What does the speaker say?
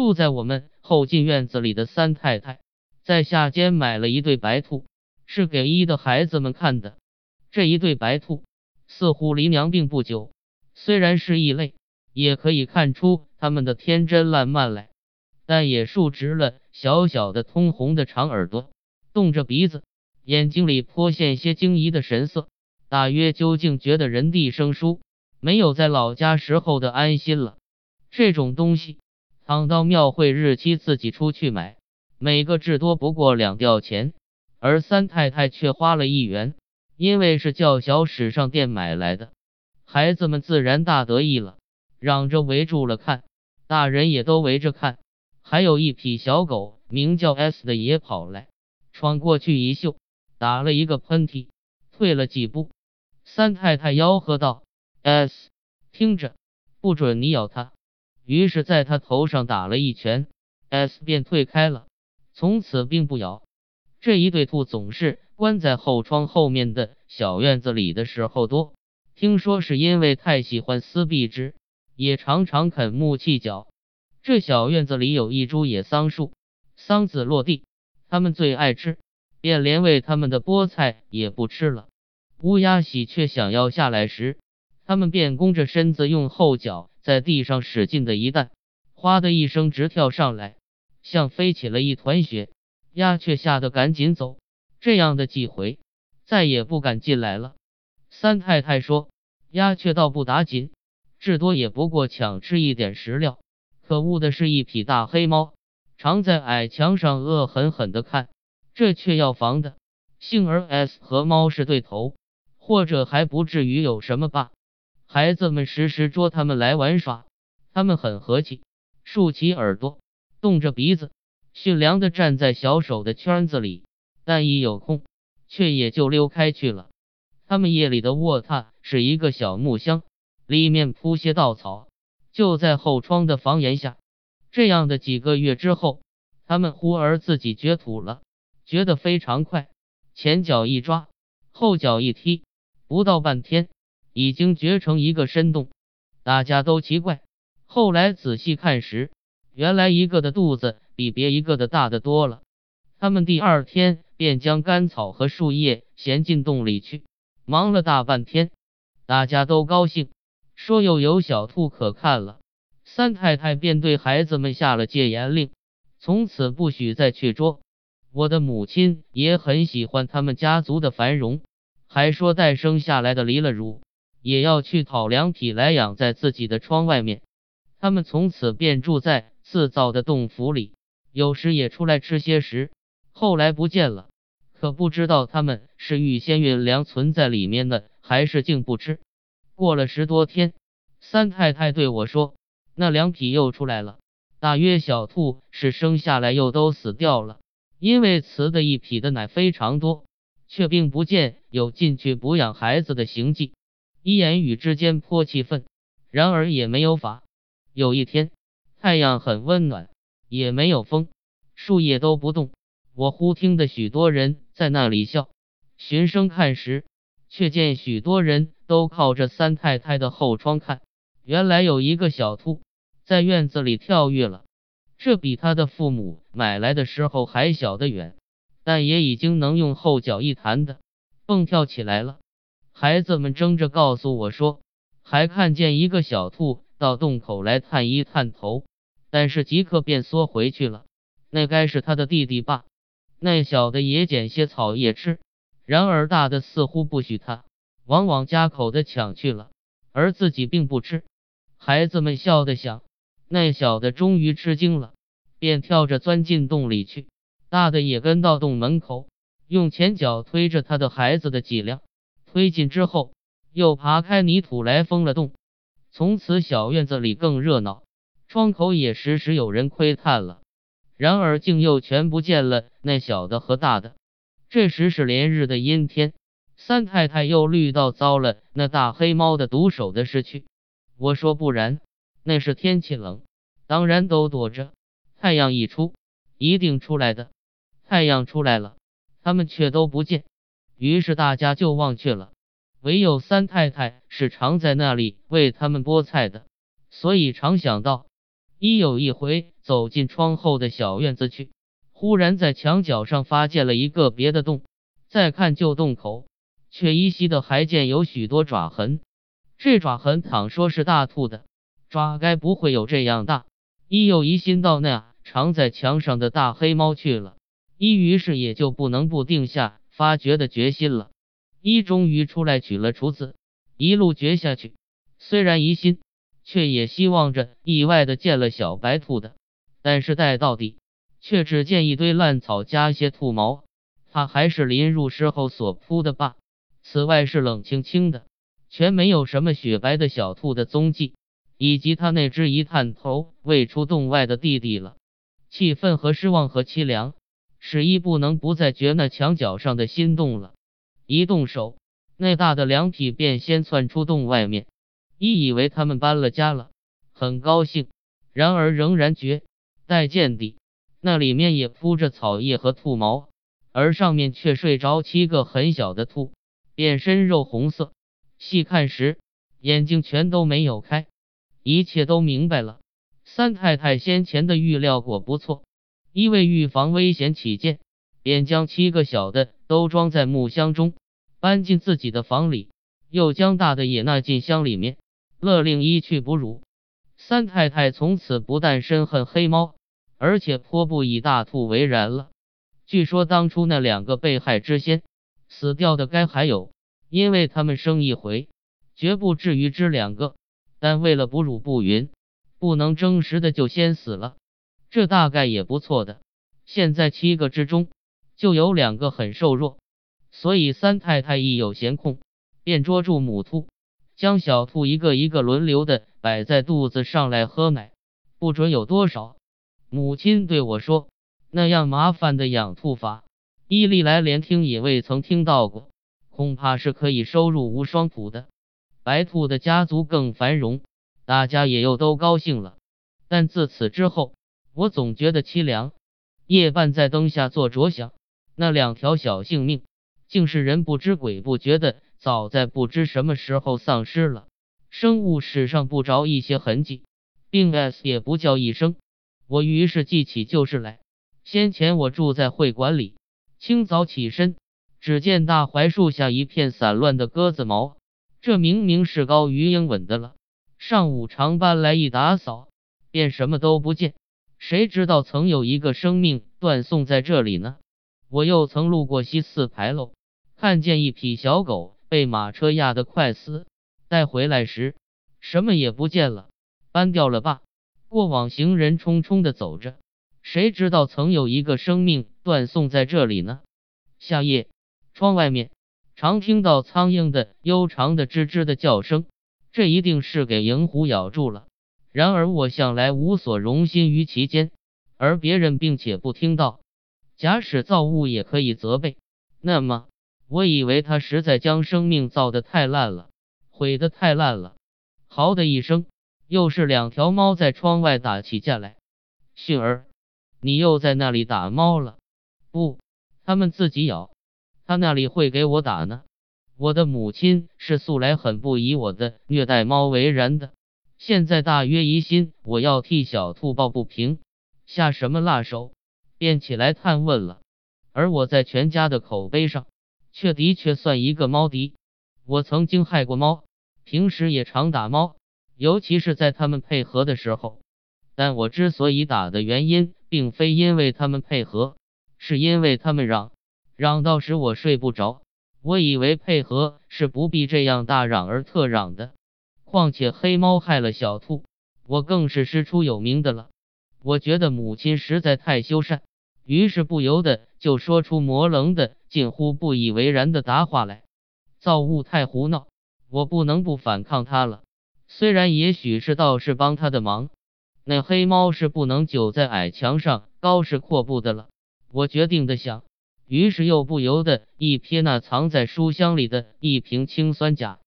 住在我们后进院子里的三太太，在下间买了一对白兔，是给一的孩子们看的。这一对白兔似乎离娘并不久，虽然是异类，也可以看出他们的天真烂漫来。但也竖直了小小的通红的长耳朵，动着鼻子，眼睛里颇现些惊疑的神色。大约究竟觉得人地生疏，没有在老家时候的安心了。这种东西。倘到庙会日期，自己出去买，每个至多不过两吊钱，而三太太却花了一元，因为是叫小史上店买来的。孩子们自然大得意了，嚷着围住了看，大人也都围着看。还有一匹小狗，名叫 S 的也跑来，闯过去一嗅，打了一个喷嚏，退了几步。三太太吆喝道：“S，听着，不准你咬它。”于是，在他头上打了一拳，S 便退开了，从此并不咬。这一对兔总是关在后窗后面的小院子里的时候多，听说是因为太喜欢撕壁纸，也常常啃木器角。这小院子里有一株野桑树，桑子落地，它们最爱吃，便连喂它们的菠菜也不吃了。乌鸦、喜鹊想要下来时，它们便弓着身子，用后脚。在地上使劲的一弹，哗的一声直跳上来，像飞起了一团雪。鸦雀吓得赶紧走，这样的几回，再也不敢进来了。三太太说：“鸦雀倒不打紧，至多也不过抢吃一点食料。可恶的是一匹大黑猫，常在矮墙上恶狠狠的看，这却要防的。幸而 S 和猫是对头，或者还不至于有什么吧。”孩子们时时捉他们来玩耍，他们很和气，竖起耳朵，动着鼻子，驯良的站在小手的圈子里。但一有空，却也就溜开去了。他们夜里的卧榻是一个小木箱，里面铺些稻草，就在后窗的房檐下。这样的几个月之后，他们忽而自己掘土了，掘得非常快，前脚一抓，后脚一踢，不到半天。已经掘成一个深洞，大家都奇怪。后来仔细看时，原来一个的肚子比别一个的大得多了。他们第二天便将干草和树叶衔进洞里去，忙了大半天，大家都高兴，说又有小兔可看了。三太太便对孩子们下了戒严令，从此不许再去捉。我的母亲也很喜欢他们家族的繁荣，还说待生下来的离了乳。也要去讨两匹来养在自己的窗外面。他们从此便住在自造的洞府里，有时也出来吃些食。后来不见了，可不知道他们是预先运粮存在里面的，还是竟不吃。过了十多天，三太太对我说：“那两匹又出来了，大约小兔是生下来又都死掉了，因为雌的一匹的奶非常多，却并不见有进去补养孩子的行迹。”一言语之间颇气愤，然而也没有法。有一天，太阳很温暖，也没有风，树叶都不动。我忽听得许多人在那里笑，循声看时，却见许多人都靠着三太太的后窗看。原来有一个小兔在院子里跳跃了，这比他的父母买来的时候还小得远，但也已经能用后脚一弹的蹦跳起来了。孩子们争着告诉我说，还看见一个小兔到洞口来探一探头，但是即刻便缩回去了。那该是他的弟弟吧？那小的也捡些草叶吃，然而大的似乎不许他，往往家口的抢去了，而自己并不吃。孩子们笑得想，那小的终于吃惊了，便跳着钻进洞里去。大的也跟到洞门口，用前脚推着他的孩子的脊梁。推进之后，又爬开泥土来封了洞。从此小院子里更热闹，窗口也时时有人窥探了。然而竟又全不见了那小的和大的。这时是连日的阴天，三太太又虑到遭了那大黑猫的毒手的事去。我说不然，那是天气冷，当然都躲着。太阳一出，一定出来的。太阳出来了，他们却都不见。于是大家就忘却了，唯有三太太是常在那里为他们剥菜的，所以常想到，一有一回走进窗后的小院子去，忽然在墙角上发现了一个别的洞，再看旧洞口，却依稀的还见有许多爪痕。这爪痕倘说是大兔的爪，该不会有这样大。一又疑心到那藏在墙上的大黑猫去了，一于是也就不能不定下发掘的决心了。一终于出来取了锄子，一路掘下去。虽然疑心，却也希望着意外的见了小白兔的。但是待到底，却只见一堆烂草加些兔毛。他还是临入时候所铺的罢。此外是冷清清的。全没有什么雪白的小兔的踪迹，以及他那只一探头未出洞外的弟弟了。气愤和失望和凄凉，使一不能不再觉那墙角上的心动了。一动手，那大的凉皮便先窜出洞外面。一以为他们搬了家了，很高兴。然而仍然觉待见地，那里面也铺着草叶和兔毛，而上面却睡着七个很小的兔，遍身肉红色。细看时，眼睛全都没有开，一切都明白了。三太太先前的预料果不错，因为预防危险起见，便将七个小的都装在木箱中，搬进自己的房里，又将大的也纳进箱里面，勒令一去哺乳。三太太从此不但深恨黑猫，而且颇不以大兔为然了。据说当初那两个被害之先死掉的，该还有。因为他们生一回，绝不至于只两个，但为了哺乳不匀，不能争食的就先死了。这大概也不错的。现在七个之中就有两个很瘦弱，所以三太太一有闲空，便捉住母兔，将小兔一个一个轮流的摆在肚子上来喝奶，不准有多少。母亲对我说：“那样麻烦的养兔法，伊利来连听也未曾听到过。”恐怕是可以收入无双谱的，白兔的家族更繁荣，大家也又都高兴了。但自此之后，我总觉得凄凉。夜半在灯下坐着想，那两条小性命，竟是人不知鬼不觉的，早在不知什么时候丧失了。生物史上不着一些痕迹，并 s 也不叫一声。我于是记起旧事来。先前我住在会馆里，清早起身。只见大槐树下一片散乱的鸽子毛，这明明是高于英文的了。上午常搬来一打扫，便什么都不见。谁知道曾有一个生命断送在这里呢？我又曾路过西四牌楼，看见一匹小狗被马车压得快死，带回来时什么也不见了，搬掉了吧？过往行人匆匆的走着，谁知道曾有一个生命断送在这里呢？夏夜。窗外面常听到苍蝇的悠长的吱吱的叫声，这一定是给蝇虎咬住了。然而我向来无所容心于其间，而别人并且不听到。假使造物也可以责备，那么我以为他实在将生命造得太烂了，毁得太烂了。嚎的一声，又是两条猫在窗外打起架来。迅儿，你又在那里打猫了？不，他们自己咬。他那里会给我打呢？我的母亲是素来很不以我的虐待猫为然的，现在大约疑心我要替小兔抱不平，下什么辣手，便起来探问了。而我在全家的口碑上，却的确算一个猫敌。我曾经害过猫，平时也常打猫，尤其是在他们配合的时候。但我之所以打的原因，并非因为他们配合，是因为他们嚷。嚷到使我睡不着，我以为配合是不必这样大嚷而特嚷的。况且黑猫害了小兔，我更是师出有名的了。我觉得母亲实在太修善，于是不由得就说出模棱的、近乎不以为然的答话来。造物太胡闹，我不能不反抗他了。虽然也许是道士帮他的忙，那黑猫是不能久在矮墙上高是阔步的了。我决定的想。于是又不由得一瞥那藏在书箱里的一瓶氰酸钾。